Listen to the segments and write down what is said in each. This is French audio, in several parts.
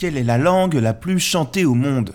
Quelle est la langue la plus chantée au monde?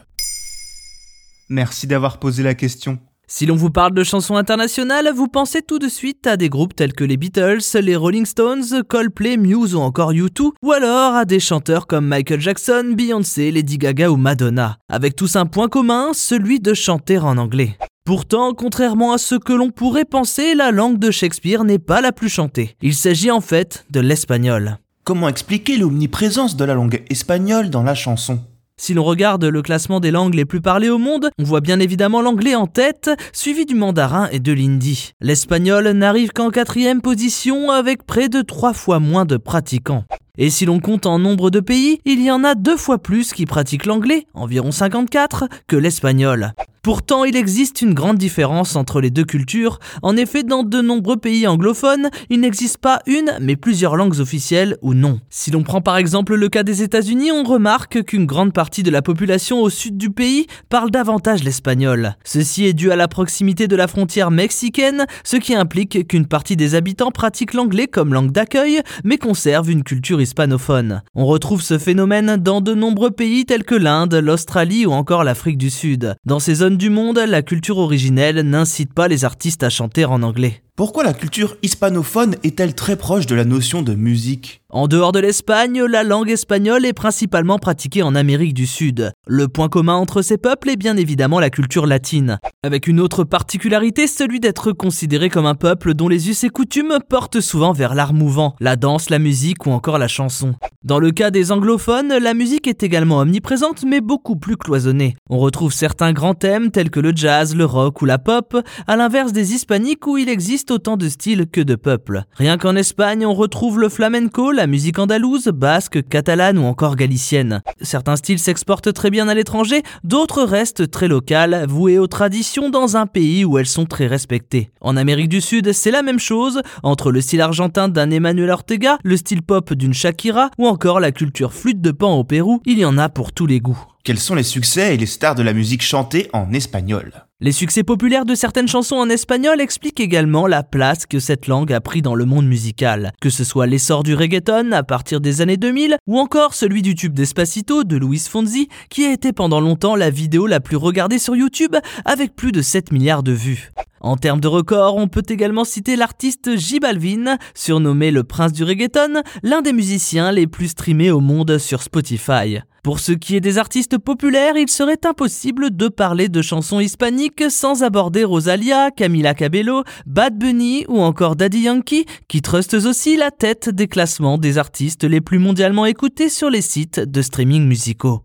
Merci d'avoir posé la question. Si l'on vous parle de chansons internationales, vous pensez tout de suite à des groupes tels que les Beatles, les Rolling Stones, Coldplay, Muse ou encore U2, ou alors à des chanteurs comme Michael Jackson, Beyoncé, Lady Gaga ou Madonna, avec tous un point commun, celui de chanter en anglais. Pourtant, contrairement à ce que l'on pourrait penser, la langue de Shakespeare n'est pas la plus chantée. Il s'agit en fait de l'espagnol. Comment expliquer l'omniprésence de la langue espagnole dans la chanson? Si l'on regarde le classement des langues les plus parlées au monde, on voit bien évidemment l'anglais en tête, suivi du mandarin et de l'hindi. L'espagnol n'arrive qu'en quatrième position avec près de trois fois moins de pratiquants. Et si l'on compte en nombre de pays, il y en a deux fois plus qui pratiquent l'anglais, environ 54, que l'espagnol. Pourtant, il existe une grande différence entre les deux cultures. En effet, dans de nombreux pays anglophones, il n'existe pas une, mais plusieurs langues officielles ou non. Si l'on prend par exemple le cas des États-Unis, on remarque qu'une grande partie de la population au sud du pays parle davantage l'espagnol. Ceci est dû à la proximité de la frontière mexicaine, ce qui implique qu'une partie des habitants pratique l'anglais comme langue d'accueil, mais conserve une culture hispanophone. On retrouve ce phénomène dans de nombreux pays tels que l'Inde, l'Australie ou encore l'Afrique du Sud. Dans ces zones du monde, la culture originelle n'incite pas les artistes à chanter en anglais. Pourquoi la culture hispanophone est-elle très proche de la notion de musique? En dehors de l'Espagne, la langue espagnole est principalement pratiquée en Amérique du Sud. Le point commun entre ces peuples est bien évidemment la culture latine, avec une autre particularité, celui d'être considéré comme un peuple dont les us et coutumes portent souvent vers l'art mouvant, la danse, la musique ou encore la chanson. Dans le cas des anglophones, la musique est également omniprésente mais beaucoup plus cloisonnée. On retrouve certains grands thèmes tels que le jazz, le rock ou la pop, à l'inverse des hispaniques où il existe autant de styles que de peuples. Rien qu'en Espagne, on retrouve le flamenco, la musique andalouse, basque, catalane ou encore galicienne. Certains styles s'exportent très bien à l'étranger, d'autres restent très locales, vouées aux traditions dans un pays où elles sont très respectées. En Amérique du Sud, c'est la même chose, entre le style argentin d'un Emmanuel Ortega, le style pop d'une Shakira ou encore la culture flûte de pan au Pérou, il y en a pour tous les goûts. Quels sont les succès et les stars de la musique chantée en espagnol? Les succès populaires de certaines chansons en espagnol expliquent également la place que cette langue a pris dans le monde musical, que ce soit l'essor du reggaeton à partir des années 2000 ou encore celui du tube Despacito de Luis Fonsi qui a été pendant longtemps la vidéo la plus regardée sur YouTube avec plus de 7 milliards de vues. En termes de records, on peut également citer l'artiste J Balvin, surnommé le prince du reggaeton, l'un des musiciens les plus streamés au monde sur Spotify. Pour ce qui est des artistes populaires, il serait impossible de parler de chansons hispaniques sans aborder Rosalia, Camila Cabello, Bad Bunny ou encore Daddy Yankee, qui trustent aussi la tête des classements des artistes les plus mondialement écoutés sur les sites de streaming musicaux.